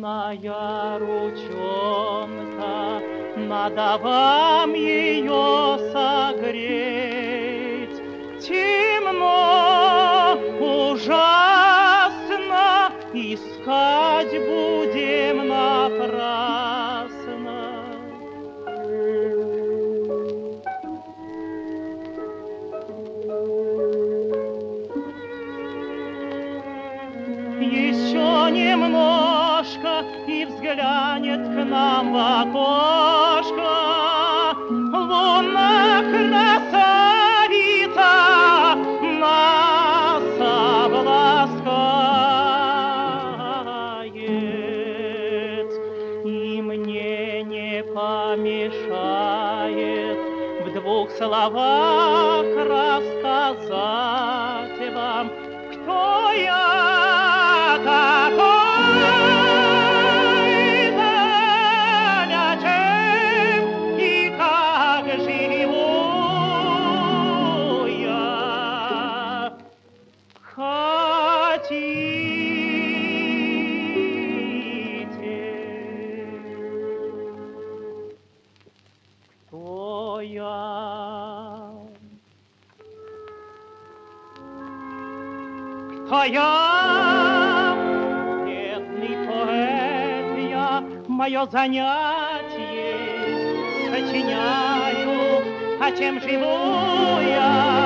Нежная ручонка, надо вам ее согреть. Aku. Мое занятие сочиняю, а чем живу я,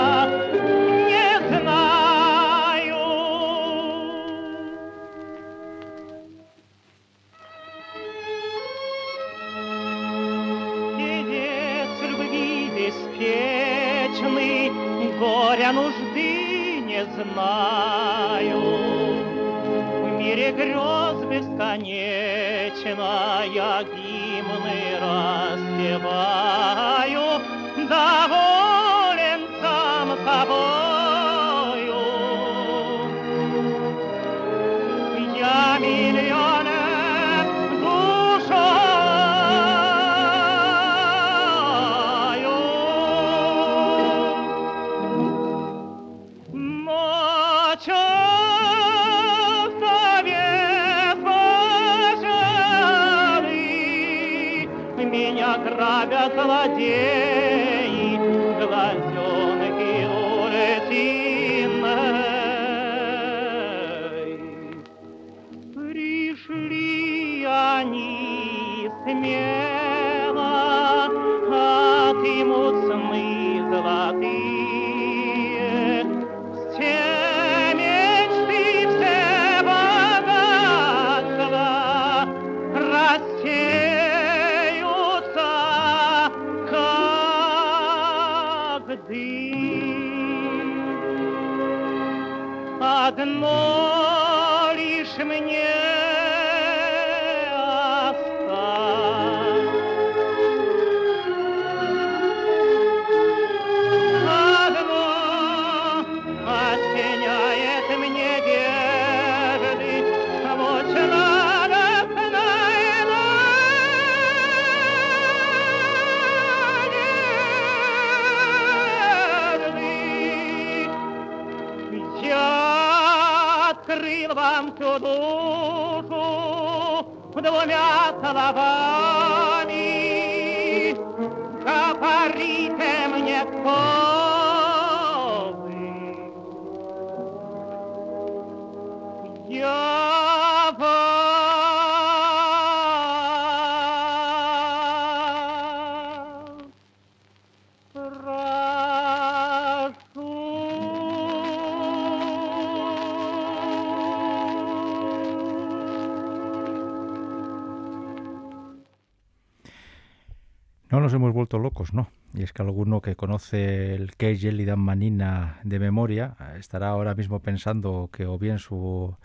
hemos vuelto locos, no. Y es que alguno que conoce el que Yelidan Manina de memoria eh, estará ahora mismo pensando que o bien su,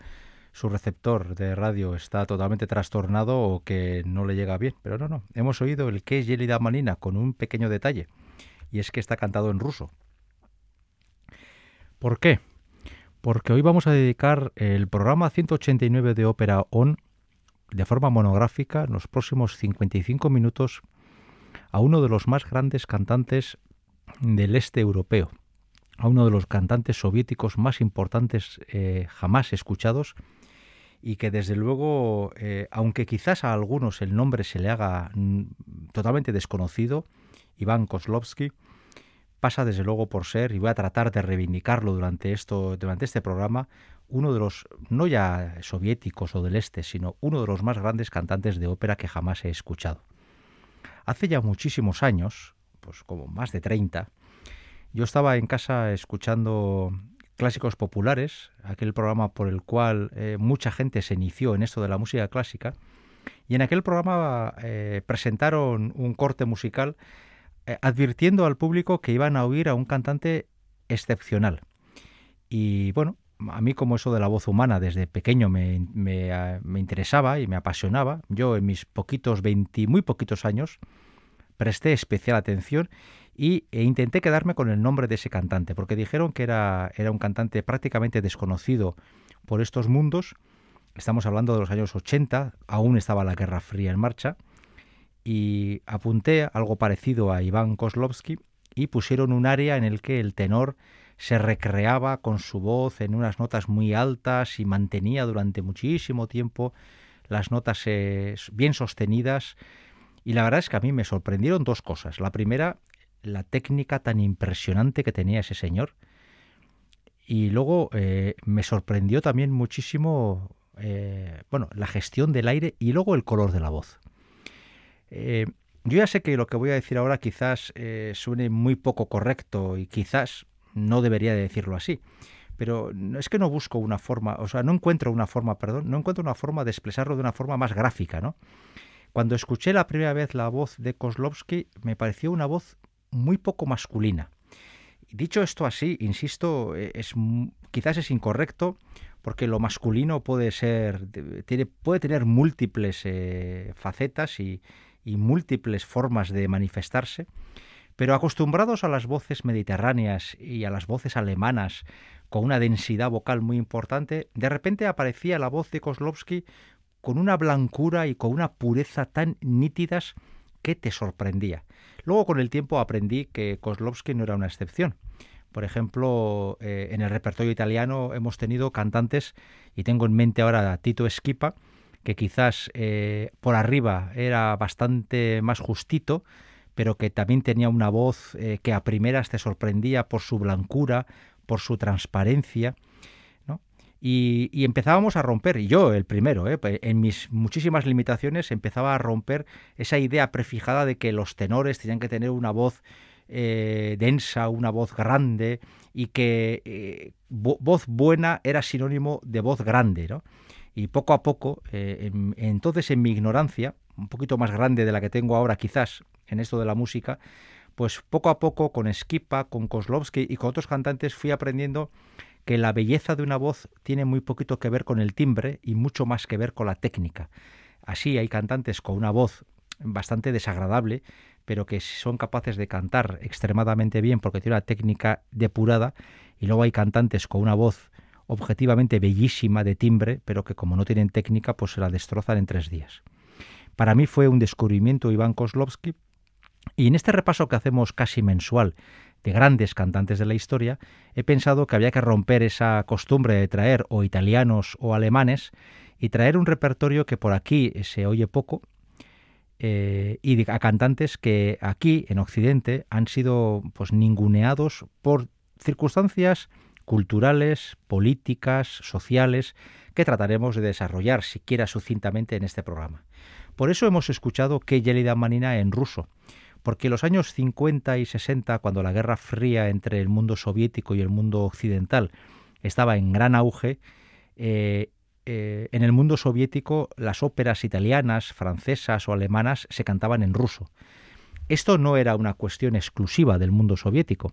su receptor de radio está totalmente trastornado o que no le llega bien. Pero no, no. Hemos oído el que Yelidan Manina con un pequeño detalle. Y es que está cantado en ruso. ¿Por qué? Porque hoy vamos a dedicar el programa 189 de Ópera On de forma monográfica en los próximos 55 minutos a uno de los más grandes cantantes del este europeo, a uno de los cantantes soviéticos más importantes eh, jamás escuchados y que desde luego, eh, aunque quizás a algunos el nombre se le haga mm, totalmente desconocido, Iván Kozlovsky, pasa desde luego por ser, y voy a tratar de reivindicarlo durante, esto, durante este programa, uno de los, no ya soviéticos o del este, sino uno de los más grandes cantantes de ópera que jamás he escuchado. Hace ya muchísimos años, pues como más de 30, yo estaba en casa escuchando clásicos populares, aquel programa por el cual eh, mucha gente se inició en esto de la música clásica, y en aquel programa eh, presentaron un corte musical eh, advirtiendo al público que iban a oír a un cantante excepcional. Y bueno, a mí como eso de la voz humana desde pequeño me, me, interesaba y me apasionaba, yo en mis poquitos, 20, muy poquitos años, presté especial atención y, e intenté quedarme con el nombre de ese cantante, porque dijeron que era, era un cantante prácticamente desconocido por estos mundos. Estamos hablando de los años 80, aún estaba la Guerra Fría en marcha, y apunté algo parecido a Iván Kozlovsky y pusieron un área en el que el tenor se recreaba con su voz en unas notas muy altas y mantenía durante muchísimo tiempo las notas eh, bien sostenidas. Y la verdad es que a mí me sorprendieron dos cosas. La primera, la técnica tan impresionante que tenía ese señor. Y luego eh, me sorprendió también muchísimo eh, bueno, la gestión del aire y luego el color de la voz. yo ya sé que lo que voy a decir ahora quizás suene muy poco correcto y quizás no debería de decirlo así. Pero es que no busco una forma, o sea, no encuentro una forma, perdón, no encuentro una forma de expresarlo de una forma más gráfica, ¿no? Cuando escuché la primera vez la voz de Kozlovsky, me pareció una voz muy poco masculina. Dicho esto así, insisto, e, es, quizás es incorrecto porque lo masculino puede ser, tiene, puede tener múltiples eh, facetas y, y múltiples formas de manifestarse. Pero acostumbrados a las voces mediterráneas y a las voces alemanas con una densidad vocal muy importante, de repente aparecía la voz de Kozlovsky con una blancura y con una pureza tan nítidas que te sorprendía. Luego con el tiempo aprendí que Kozlovsky no era una excepción. Por ejemplo, eh, en el repertorio italiano hemos tenido cantantes, y tengo en mente ahora a Tito Esquipa, que quizás eh, por arriba era bastante más justito, pero que también tenía una voz eh, que a primeras te sorprendía por su blancura, por su transparencia. Y, empezábamos a romper, y yo el primero, ¿eh? en mis muchísimas limitaciones, empezaba a romper esa idea prefijada de que los tenores tenían que tener una voz eh, densa, una voz grande, y que voz buena era sinónimo de voz grande. ¿no? Y poco a poco, entonces en mi ignorancia, un poquito más grande de la que tengo ahora quizás, en esto de la música, pues poco a poco con Skipa, con Kozlovsky y con otros cantantes fui aprendiendo que la belleza de una voz tiene muy poquito que ver con el timbre y mucho más que ver con la técnica. Así hay cantantes con una voz bastante desagradable, pero que son capaces de cantar extremadamente bien porque tiene una técnica depurada, y luego hay cantantes con una voz objetivamente bellísima de timbre, pero que como no tienen técnica, pues se la destrozan en tres días. Para mí fue un descubrimiento Iván Kozlovsky, y en este repaso que hacemos casi mensual de grandes cantantes de la historia, he pensado que había que romper esa costumbre de traer o italianos o alemanes y traer un repertorio que por aquí se oye poco eh, y a cantantes que aquí en Occidente han sido pues ninguneados por circunstancias culturales, políticas, sociales, que trataremos de desarrollar siquiera sucintamente en este programa. Por eso hemos escuchado que Yelida Manina en ruso, porque los años 50 y 60, cuando la guerra fría entre el mundo soviético y el mundo occidental estaba en gran auge, eh, eh, en el mundo soviético las óperas italianas, francesas o alemanas se cantaban en ruso. Esto no era una cuestión exclusiva del mundo soviético.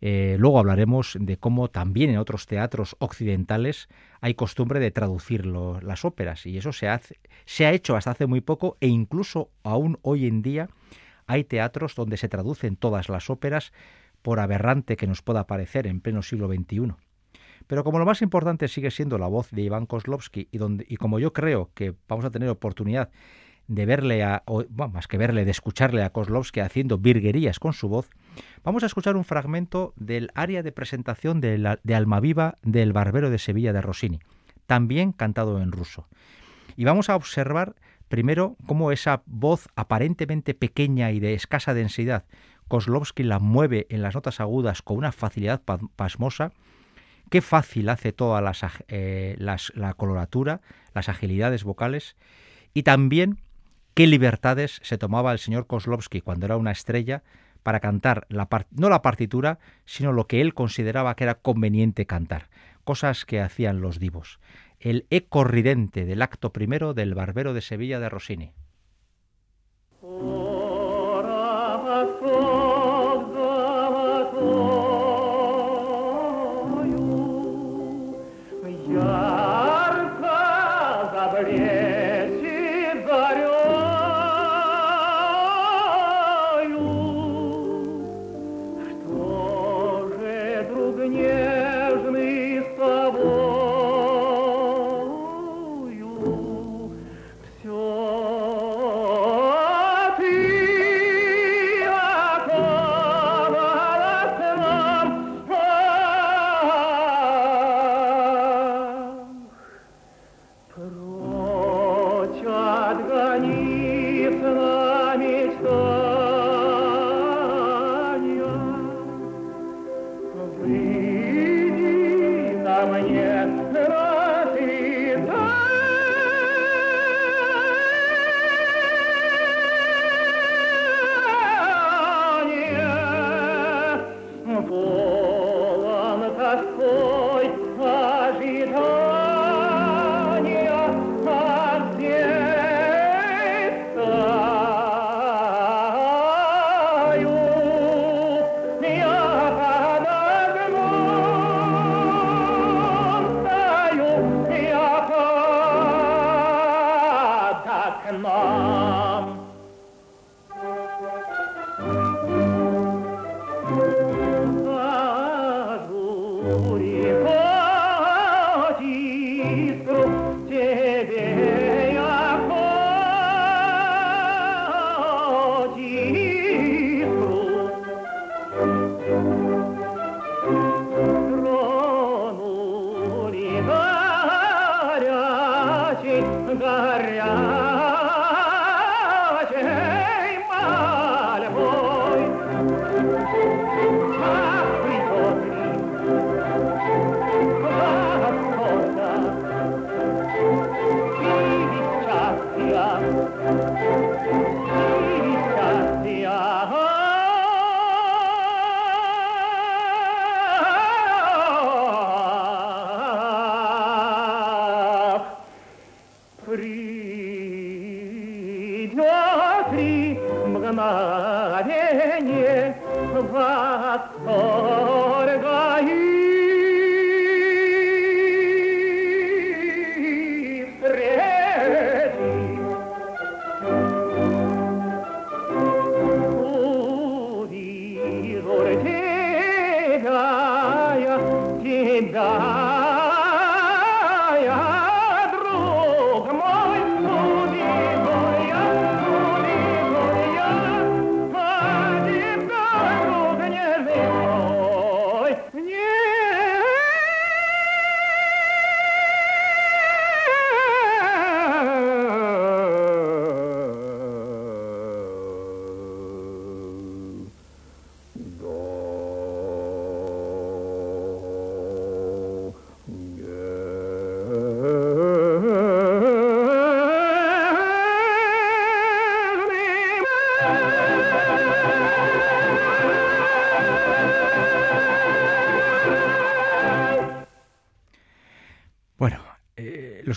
Eh, luego hablaremos de cómo también en otros teatros occidentales hay costumbre de traducir las óperas y eso se, ha hecho hasta hace muy poco e incluso aún hoy en día hay teatros donde se traducen todas las óperas, por aberrante que nos pueda parecer en pleno siglo XXI. Pero como lo más importante sigue siendo la voz de Iván Kozlovsky y, como yo creo que vamos a tener oportunidad de verle, a, o, más que verle, de escucharle a Kozlovsky haciendo virguerías con su voz, vamos a escuchar un fragmento del área de presentación de, la, de Almaviva del Barbero de Sevilla de Rossini, también cantado en ruso. Y vamos a observar primero cómo esa voz aparentemente pequeña y de escasa densidad, Kozlovsky la mueve en las notas agudas con una facilidad pasmosa, qué fácil hace toda eh, la coloratura, las agilidades vocales, y también qué libertades se tomaba el señor Kozlovsky cuando era una estrella para cantar no la partitura, sino lo que él consideraba que era conveniente cantar, cosas que hacían los divos. El eco ridente del acto primero del Barbero de Sevilla de Rossini. Mom.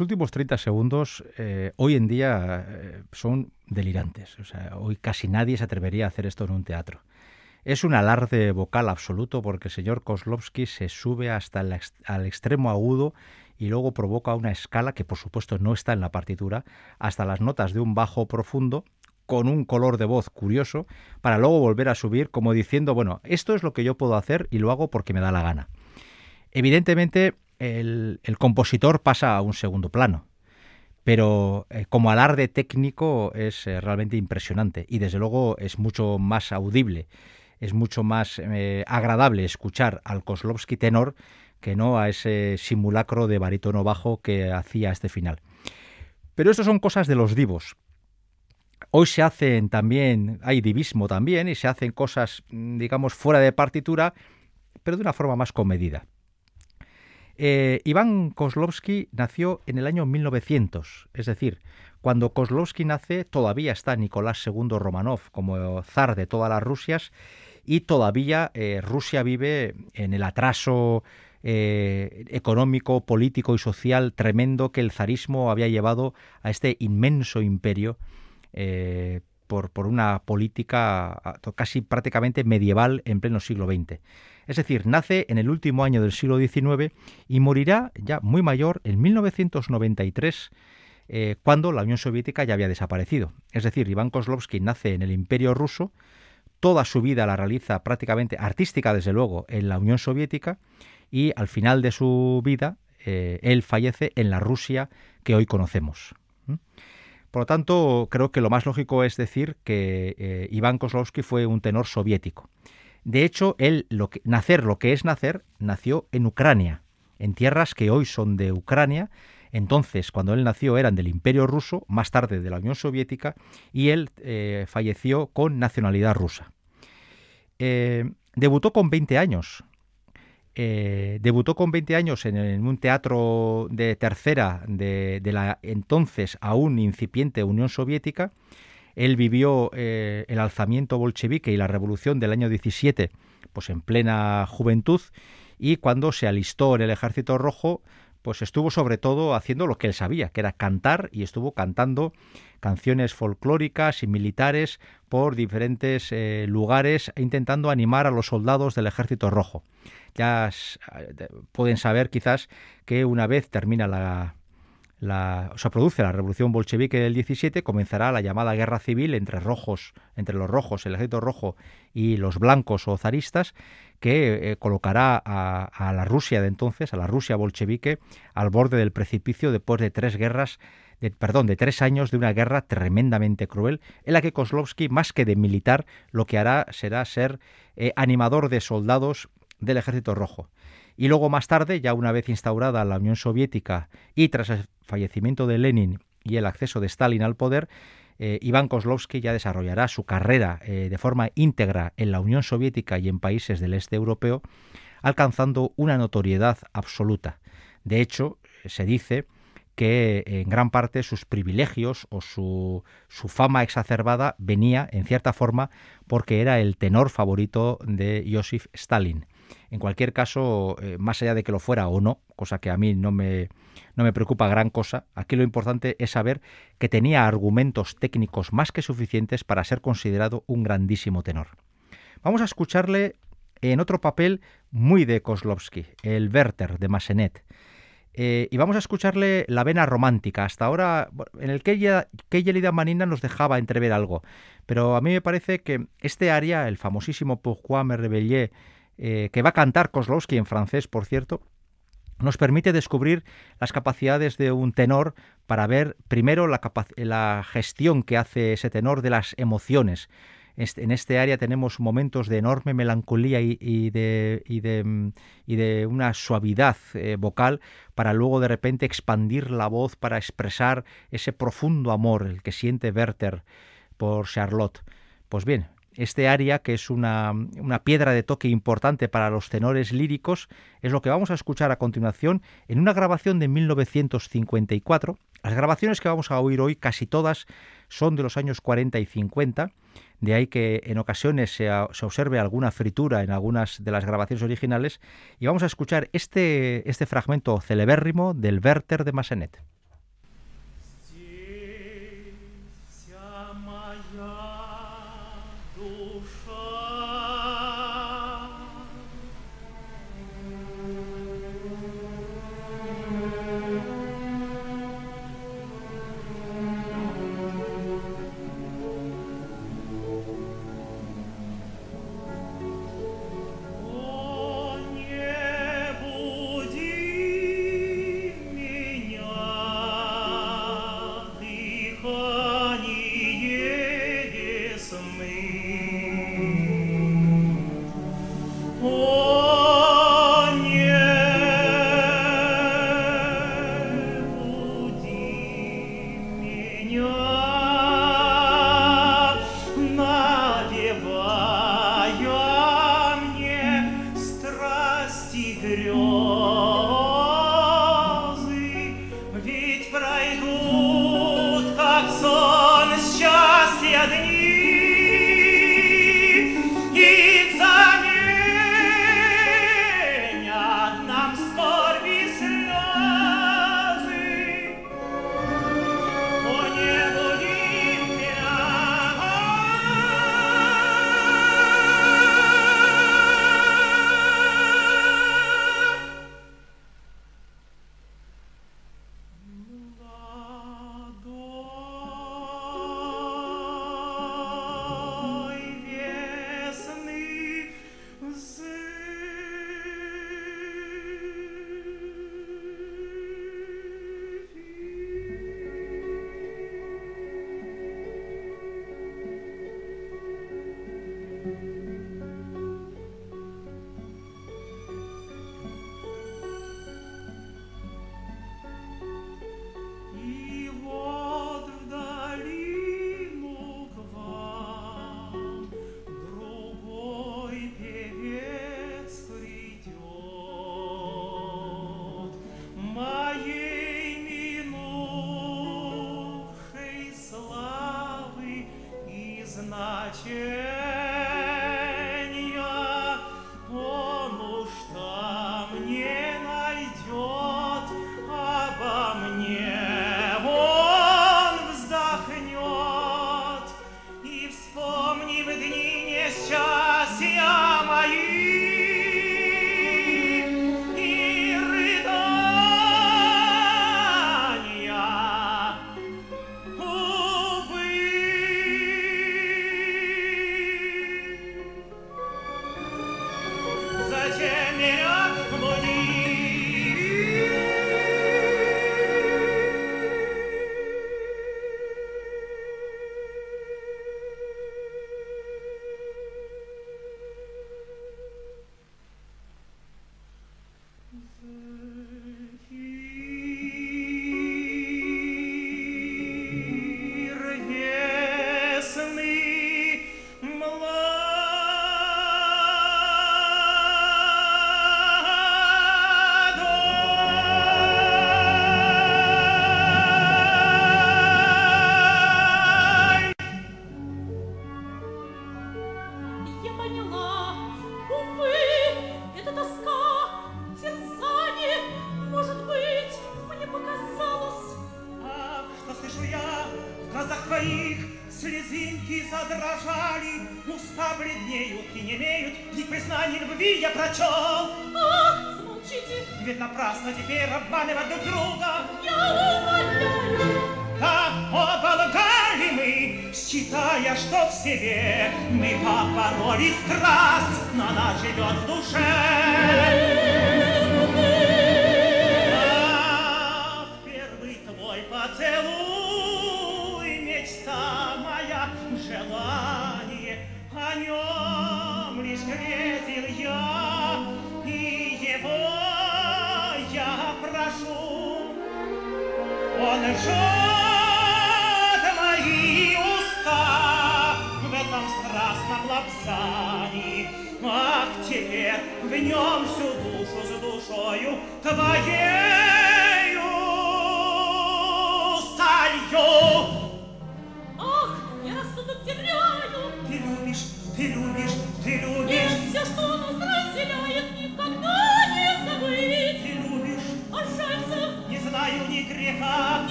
Últimos 30 segundos eh, hoy en día eh, son delirantes. O sea, hoy casi nadie se atrevería a hacer esto en un teatro. Es un alarde vocal absoluto porque el señor Kozlovsky se sube hasta el al extremo agudo y luego provoca una escala que por supuesto no está en la partitura hasta las notas de un bajo profundo con un color de voz curioso para luego volver a subir como diciendo, bueno, esto es lo que yo puedo hacer y lo hago porque me da la gana. Evidentemente, el, compositor pasa a un segundo plano. Pero eh, como alarde técnico es eh, realmente impresionante y desde luego es mucho más audible, es mucho más eh, agradable escuchar al Kozlovsky tenor que no a ese simulacro de barítono bajo que hacía este final. Pero eso son cosas de los divos. Hoy se hacen también, hay divismo también, y se hacen cosas, mm, digamos, fuera de partitura, pero de una forma más comedida. Eh, Iván Kozlovsky nació en el año 1900, es decir, cuando Kozlovsky nace todavía está Nicolás II Romanov como zar de todas las Rusias y todavía eh, Rusia vive en el atraso eh, económico, político y social tremendo que el zarismo había llevado a este inmenso imperio eh, por, por, una política casi prácticamente medieval en pleno siglo XX. Es decir, nace en el último año del siglo XIX y morirá ya muy mayor en 1993 eh, cuando la Unión Soviética ya había desaparecido. Es decir, Iván Kozlovsky nace en el Imperio ruso, toda su vida la realiza prácticamente artística, desde luego, en la Unión Soviética y al final de su vida eh, él fallece en la Rusia que hoy conocemos. Por lo tanto, creo que lo más lógico es decir que eh, Iván Kozlovsky fue un tenor soviético. De hecho, él, nacer lo que es nacer, nació en Ucrania, en tierras que hoy son de Ucrania. Entonces, cuando él nació eran del Imperio ruso, más tarde de la Unión Soviética, y él eh, falleció con nacionalidad rusa. Eh, debutó con 20 años, eh, debutó con 20 años en, un teatro de tercera de, la entonces aún incipiente Unión Soviética. Él vivió eh, el alzamiento bolchevique y la revolución del año 17, pues en plena juventud, y cuando se alistó en el Ejército Rojo, pues estuvo sobre todo haciendo lo que él sabía, que era cantar, y estuvo cantando canciones folclóricas y militares por diferentes eh, lugares, intentando animar a los soldados del Ejército Rojo. Ya pueden saber quizás que una vez termina la, la, o sea, produce la revolución bolchevique del 17, comenzará la llamada guerra civil entre rojos, entre los rojos, el ejército rojo y los blancos o zaristas, que eh, colocará a, la Rusia de entonces, a la Rusia bolchevique, al borde del precipicio después de tres guerras, de, perdón, de tres años de una guerra tremendamente cruel, en la que Kozlovsky, más que de militar, lo que hará será ser eh, animador de soldados del Ejército Rojo. Y luego más tarde, ya una vez instaurada la Unión Soviética y tras el fallecimiento de Lenin y el acceso de Stalin al poder, eh, Iván Kozlovsky ya desarrollará su carrera eh, de forma íntegra en la Unión Soviética y en países del este europeo, alcanzando una notoriedad absoluta. De hecho, se dice que en gran parte sus privilegios o su, su, fama exacerbada venía, en cierta forma, porque era el tenor favorito de Joseph Stalin. En cualquier caso, eh, más allá de que lo fuera o no, cosa que a mí no me, no me preocupa gran cosa, aquí lo importante es saber que tenía argumentos técnicos más que suficientes para ser considerado un grandísimo tenor. Vamos a escucharle en otro papel muy de Kozlovsky, el Werther de Massenet. Eh, y vamos a escucharle la vena romántica. Hasta ahora, en el que Yelida Manina nos dejaba entrever algo, pero a mí me parece que este aria, el famosísimo Pourquoi me rebellé eh, que va a cantar Kozlowski en francés, por cierto, nos permite descubrir las capacidades de un tenor para ver primero la, la gestión que hace ese tenor de las emociones. en este área tenemos momentos de enorme melancolía y, de, y, de, y de, una suavidad eh, vocal para luego de repente expandir la voz para expresar ese profundo amor el que siente Werther por Charlotte. Pues bien, este aria, que es una, piedra de toque importante para los tenores líricos, es lo que vamos a escuchar a continuación en una grabación de 1954. Las grabaciones que vamos a oír hoy, casi todas, son de los años 40 y 50, de ahí que en ocasiones se, se, observe alguna fritura en algunas de las grabaciones originales, y vamos a escuchar este, este fragmento celebérrimo del Werther de Massenet. Mm.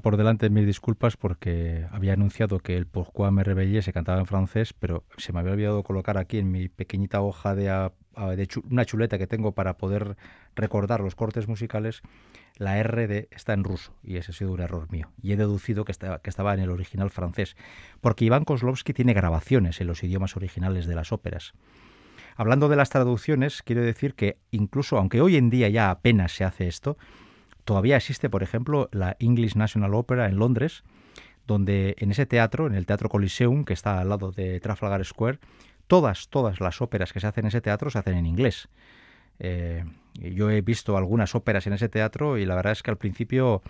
Por delante mis disculpas porque había anunciado que el Pourquoi me rebellé se cantaba en francés, pero se me había olvidado colocar aquí en mi pequeñita hoja de, una chuleta que tengo para poder recordar los cortes musicales, la R está en ruso y ese ha sido un error mío. Y he deducido que estaba, que estaba en el original francés, porque Iván Kozlovsky tiene grabaciones en los idiomas originales de las óperas. Hablando de las traducciones, quiero decir que incluso aunque hoy en día ya apenas se hace esto, Todavía existe, por ejemplo, la English National Opera en Londres, donde en ese teatro, en el Teatro Coliseum, que está al lado de Trafalgar Square, todas, todas las óperas que se hacen en ese teatro se hacen en inglés. Eh, yo he visto algunas óperas en ese teatro y la verdad es que al principio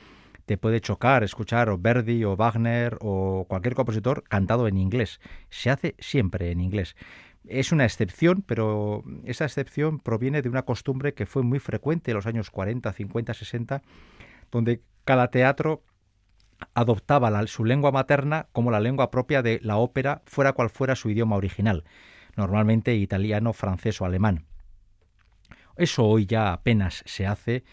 te puede chocar escuchar o Verdi o Wagner o cualquier compositor cantado en inglés. Se hace siempre en inglés. Es una excepción, pero esa excepción proviene de una costumbre que fue muy frecuente en los años 40, 50, 60, donde cada teatro adoptaba su lengua materna como la lengua propia de la ópera, fuera cual fuera su idioma original, normalmente italiano, francés o alemán. Eso hoy ya apenas se hace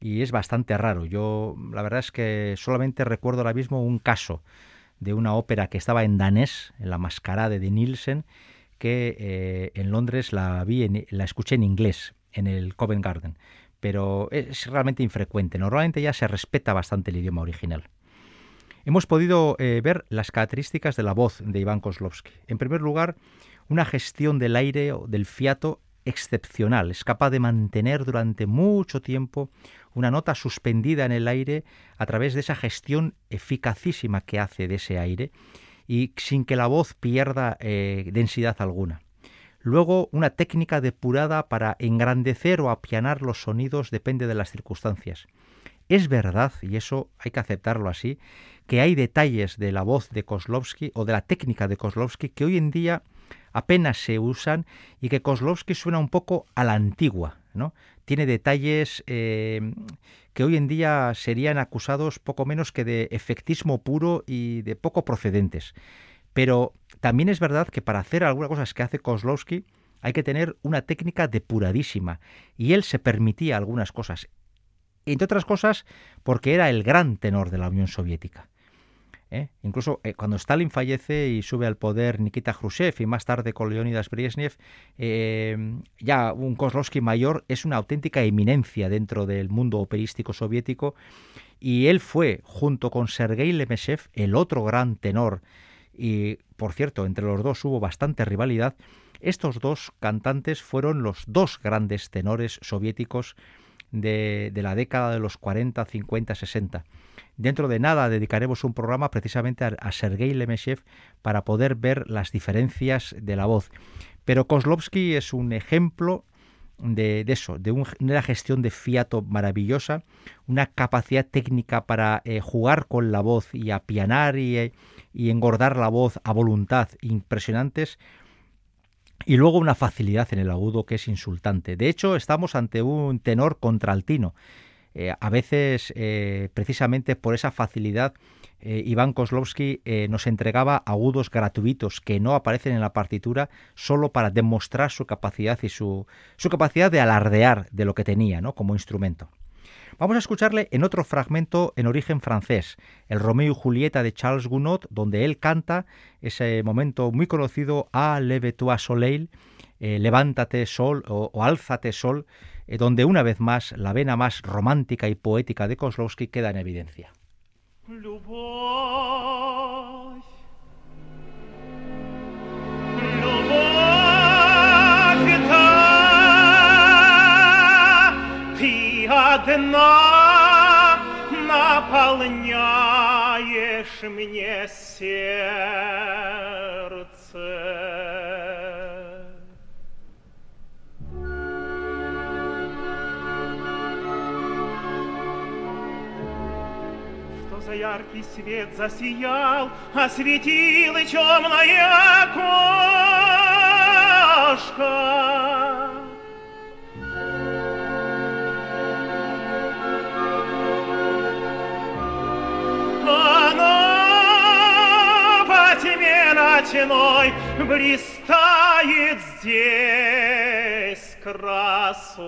y es bastante raro. Yo la verdad es que solamente recuerdo ahora mismo un caso de una ópera que estaba en danés, en la mascarade de Nielsen, que eh, en Londres la vi, la escuché en inglés en el Covent Garden, pero es realmente infrecuente. Normalmente ya se respeta bastante el idioma original. Hemos podido eh, ver las características de la voz de Iván Kozlovsky. En primer lugar, una gestión del aire o del fiato excepcional. Es capaz de mantener durante mucho tiempo una nota suspendida en el aire a través de esa gestión eficacísima que hace de ese aire y sin que la voz pierda eh, densidad alguna. Luego, una técnica depurada para engrandecer o apianar los sonidos depende de las circunstancias. Es verdad, y eso hay que aceptarlo así, que hay detalles de la voz de Kozlovsky o de la técnica de Kozlovsky que hoy en día apenas se usan y que Kozlovsky suena un poco a la antigua, ¿no? Tiene detalles eh, que hoy en día serían acusados poco menos que de efectismo puro y de poco procedentes. Pero también es verdad que para hacer algunas cosas que hace Kozlovsky hay que tener una técnica depuradísima y él se permitía algunas cosas. Entre otras cosas porque era el gran tenor de la Unión Soviética. ¿Eh? Incluso eh, cuando Stalin fallece y sube al poder Nikita Khrushchev y más tarde con Leonidas Brezhnev, eh, ya un Kozlovsky mayor es una auténtica eminencia dentro del mundo operístico soviético y él fue, junto con Sergei Lemeshev, el otro gran tenor y, por cierto, entre los dos hubo bastante rivalidad, estos dos cantantes fueron los dos grandes tenores soviéticos de, la década de los 40, 50, 60. Dentro de nada dedicaremos un programa precisamente a, Sergei Lemeshev para poder ver las diferencias de la voz. Pero Kozlovsky es un ejemplo de, eso, de una gestión de fiato maravillosa, una capacidad técnica para eh, jugar con la voz y apianar y, eh, y engordar la voz a voluntad impresionantes, y luego una facilidad en el agudo que es insultante. De hecho, estamos ante un tenor contraltino. Eh, a veces, eh, precisamente por esa facilidad, eh, Iván Kozlovsky nos entregaba agudos gratuitos que no aparecen en la partitura solo para demostrar su capacidad y su, su capacidad de alardear de lo que tenía ¿no? como instrumento. Vamos a escucharle en otro fragmento en origen francés, el Romeo y Julieta de Charles Gounod, donde él canta ese momento muy conocido A leve-toi soleil, levántate sol o, o álzate sol, eh, donde una vez más la vena más romántica y poética de Kozlowski queda en evidencia. одна наполняешь мне сердце. Что за яркий свет засиял, осветил и темная кошка? Ночной блистает здесь красой.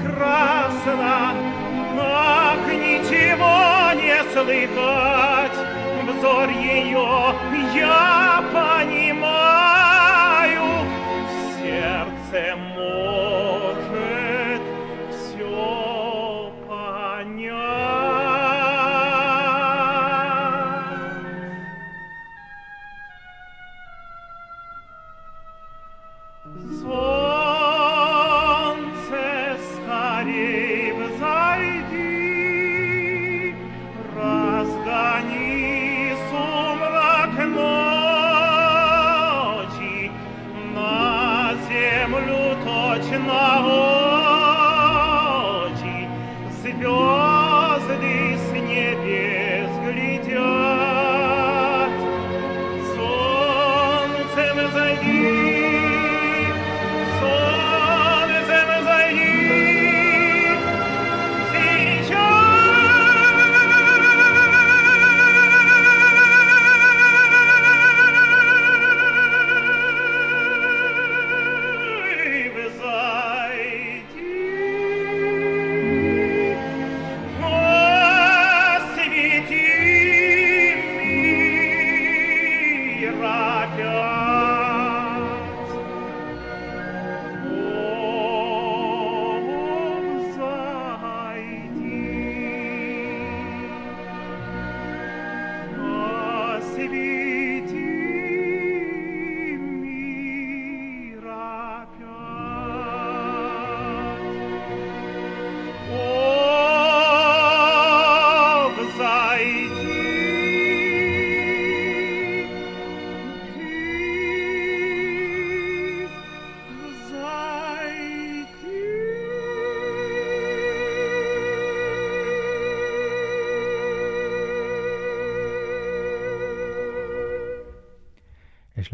Прекрасно, Ах, ничего не слыхать, взор ее я понимаю,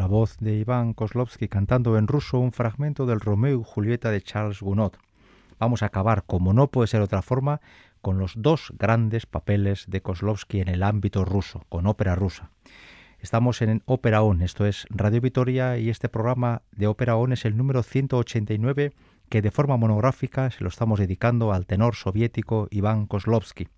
voz de Iván Kozlovsky cantando en ruso un fragmento del Romeo y Julieta de Charles Gounod. Vamos a acabar, como no puede ser otra forma, con los dos grandes papeles de Kozlovsky en el ámbito ruso, con ópera rusa. Estamos en Ópera ON, esto es Radio Vitoria y este programa de Ópera ON es el número 189 que de forma monográfica se lo estamos dedicando al tenor soviético Iván Kozlovsky.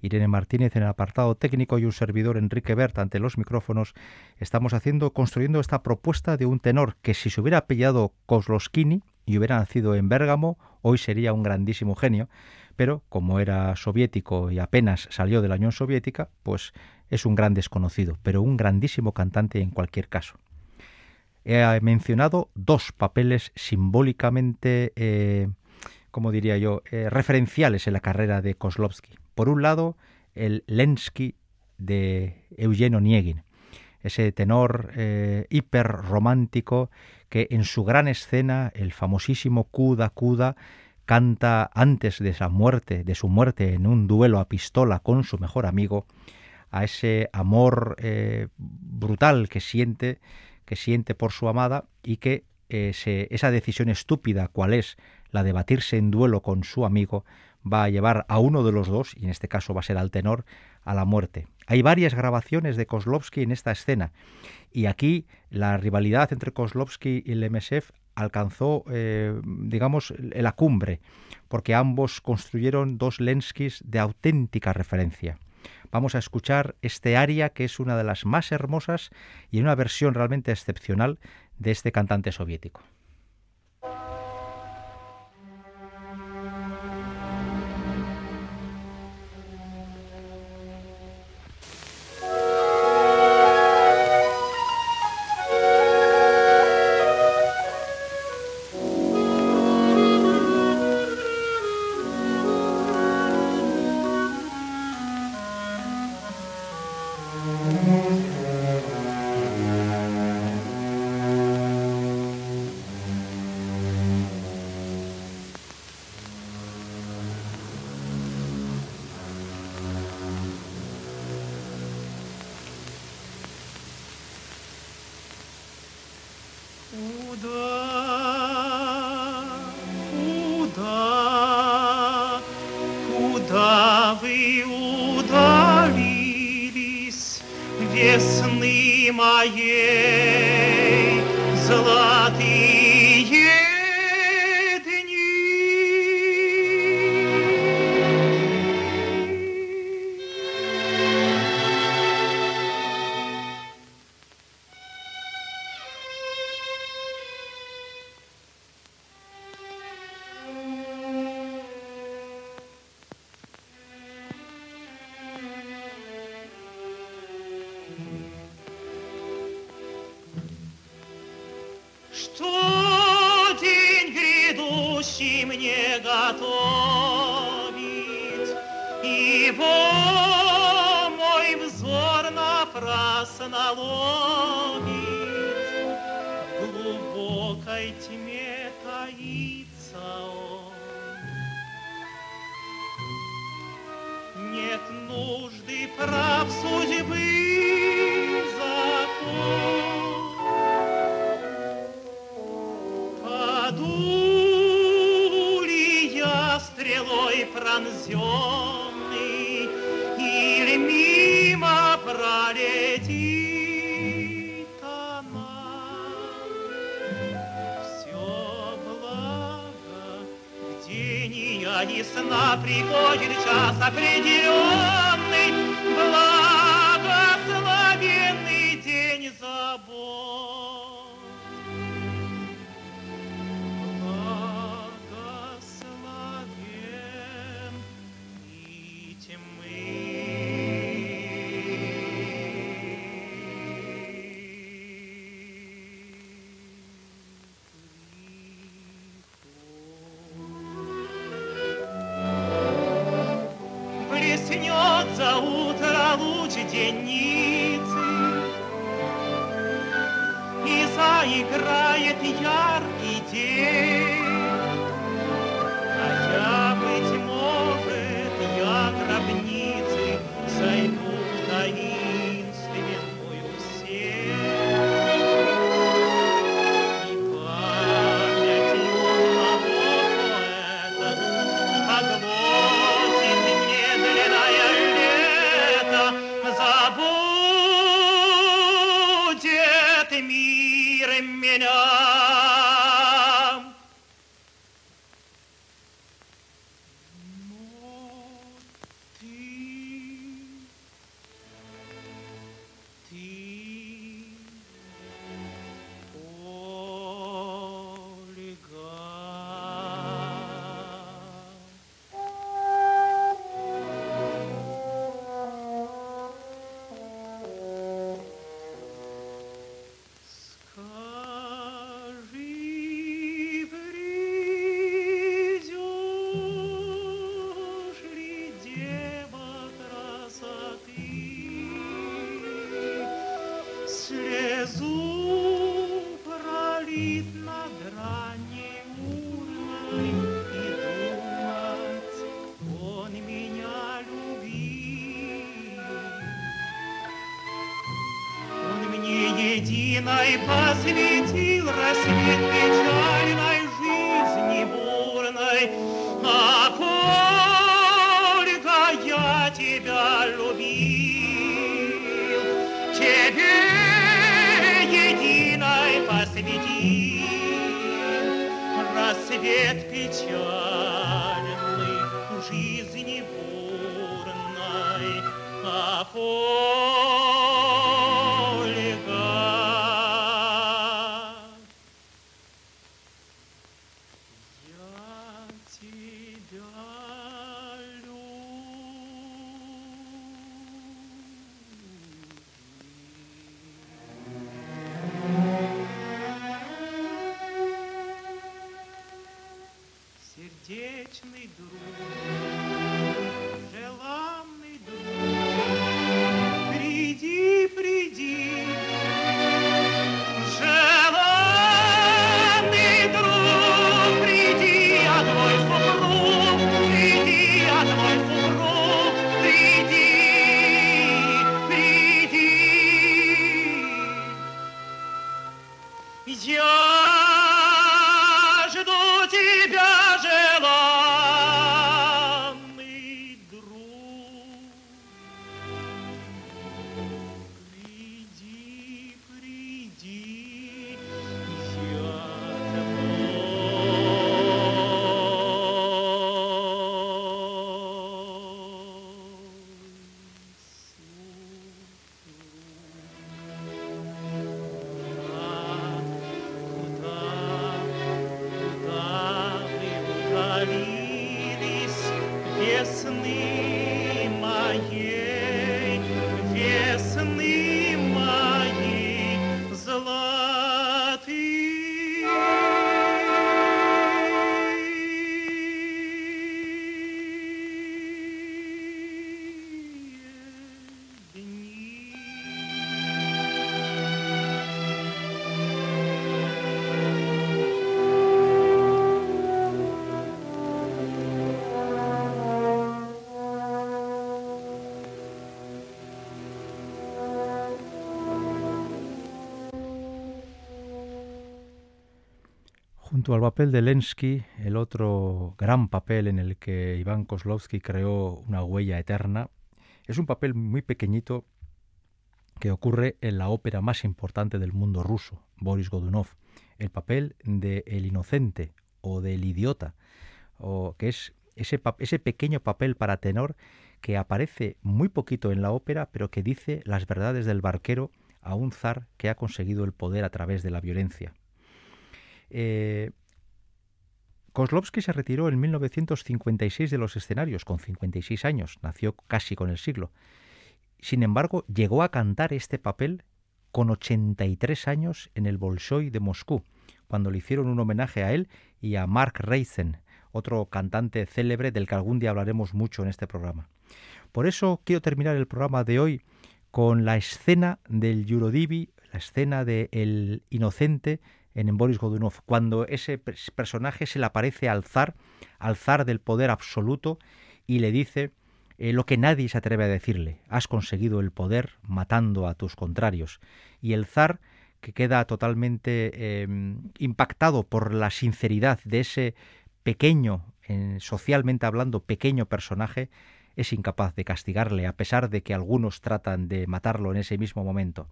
Irene Martínez en el apartado técnico y un servidor Enrique Bert ante los micrófonos, estamos haciendo, construyendo esta propuesta de un tenor que si se hubiera pillado Kozlovskini y hubiera nacido en Bérgamo, hoy sería un grandísimo genio, pero como era soviético y apenas salió de la Unión Soviética, pues es un gran desconocido, pero un grandísimo cantante en cualquier caso. He mencionado dos papeles simbólicamente, eh, como diría yo, eh, referenciales en la carrera de Kozlovsky. Por un lado, el Lensky de Eugenio Niegin, ese tenor eh, hiper romántico que en su gran escena, el famosísimo Kuda Kuda, canta antes de muerte, de su muerte en un duelo a pistola con su mejor amigo, a ese amor eh, brutal que siente, que siente por su amada y que eh, esa decisión estúpida, cual es la de batirse en duelo con su amigo, va a llevar a uno de los dos, y en este caso va a ser al tenor, a la muerte. Hay varias grabaciones de Kozlovsky en esta escena, y aquí la rivalidad entre Kozlovsky y Lemesev alcanzó, eh, digamos, la cumbre, porque ambos construyeron dos Lenskis de auténtica referencia. Vamos a escuchar este aria que es una de las más hermosas y una versión realmente excepcional de este cantante soviético. остановить. В глубокой тьме таится он. Нет нужды прав судьбы закон. Подули я стрелой пронзен, Весна приходит час определен. играет яркий день. печальный жизни бурной, а Al papel de Lensky, el otro gran papel en el que Iván Kozlovsky creó una huella eterna, es un papel muy pequeñito que ocurre en la ópera más importante del mundo ruso, Boris Godunov, el papel de El inocente o del idiota, o que es ese, ese pequeño papel para tenor que aparece muy poquito en la ópera, pero que dice las verdades del barquero a un zar que ha conseguido el poder a través de la violencia. Eh, se retiró en 1956 de los escenarios, con 56 años, nació casi con el siglo. Sin embargo, llegó a cantar este papel con 83 años en el Bolshoi de Moscú, cuando le hicieron un homenaje a él y a Mark Reisen, otro cantante célebre del que algún día hablaremos mucho en este programa. Por eso quiero terminar el programa de hoy con la escena del Eurodivi, la escena de El Inocente en Boris Godunov, cuando ese pers- personaje se le aparece al zar, al zar del poder absoluto, y le dice eh, lo que nadie se atreve a decirle, has conseguido el poder matando a tus contrarios. Y el zar, que queda totalmente eh, impactado por la sinceridad de ese pequeño, socialmente hablando, pequeño personaje, es incapaz de castigarle, a pesar de que algunos tratan de matarlo en ese mismo momento.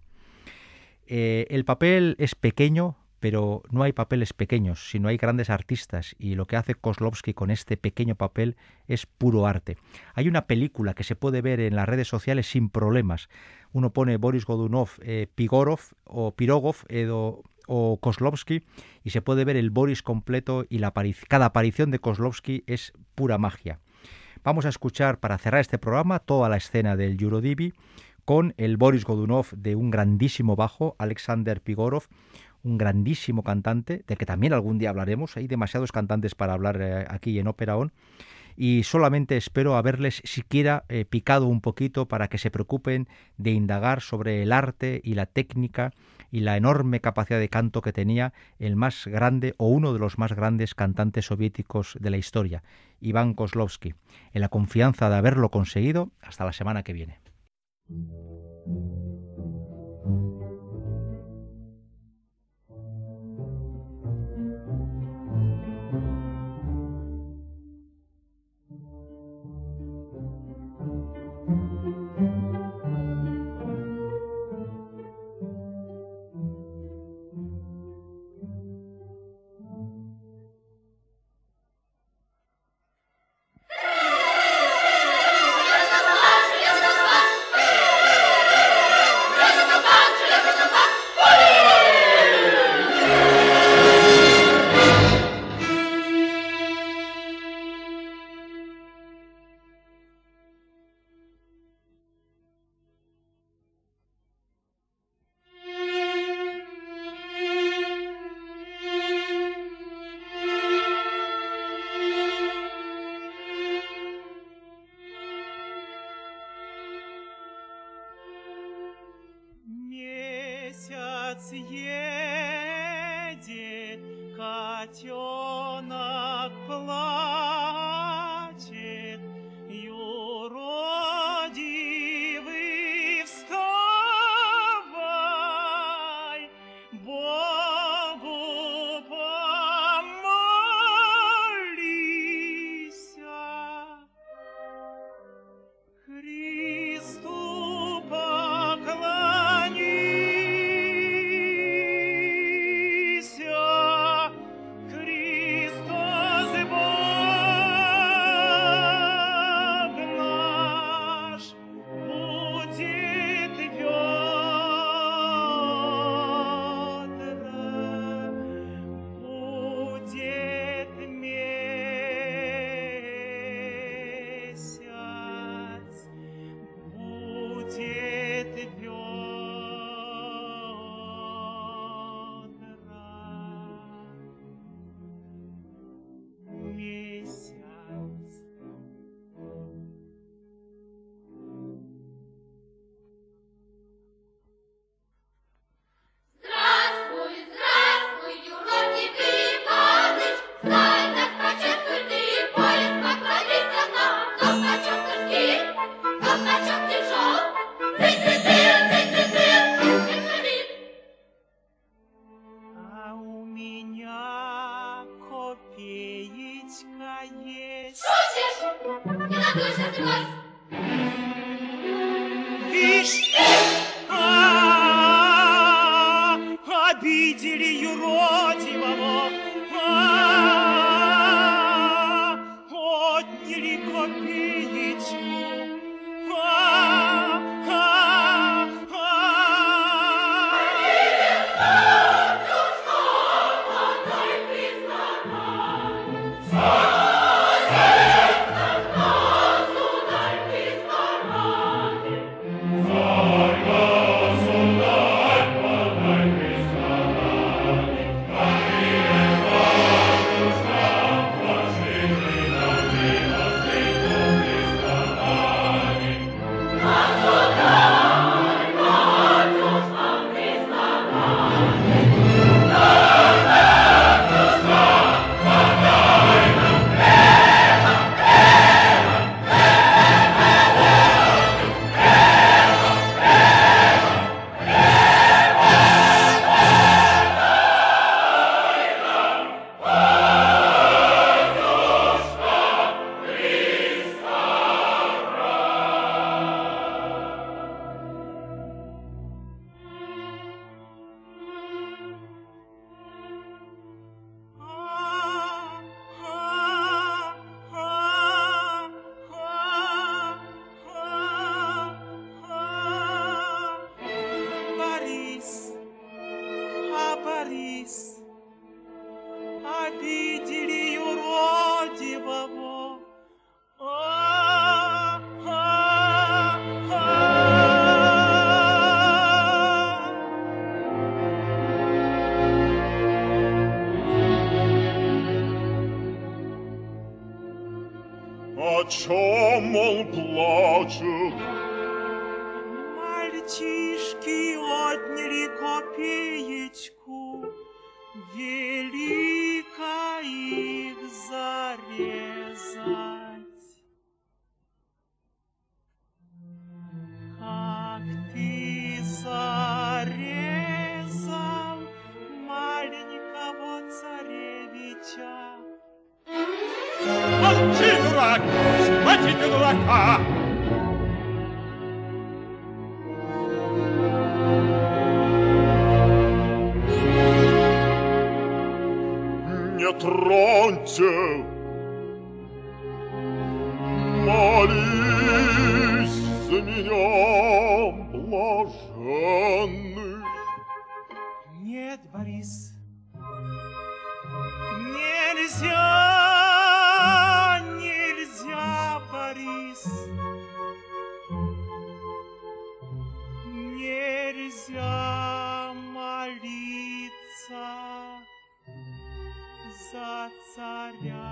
Eh, el papel es pequeño, pero no hay papeles pequeños, sino hay grandes artistas y lo que hace Kozlovsky con este pequeño papel es puro arte. Hay una película que se puede ver en las redes sociales sin problemas. Uno pone Boris Godunov, eh, Pigorov o Pirogov eh, o, o Kozlovsky y se puede ver el Boris completo y la cada aparición de Kozlovsky es pura magia. Vamos a escuchar para cerrar este programa toda la escena del Eurodivi con el Boris Godunov de un grandísimo bajo, Alexander Pigorov, un grandísimo cantante, del que también algún día hablaremos. Hay demasiados cantantes para hablar eh, aquí en Ópera On. Y solamente espero haberles siquiera eh, picado un poquito para que se preocupen de indagar sobre el arte y la técnica y la enorme capacidad de canto que tenía el más grande o uno de los más grandes cantantes soviéticos de la historia, Iván Kozlovsky. En la confianza de haberlo conseguido, hasta la semana que viene. Нельзя молиться за царя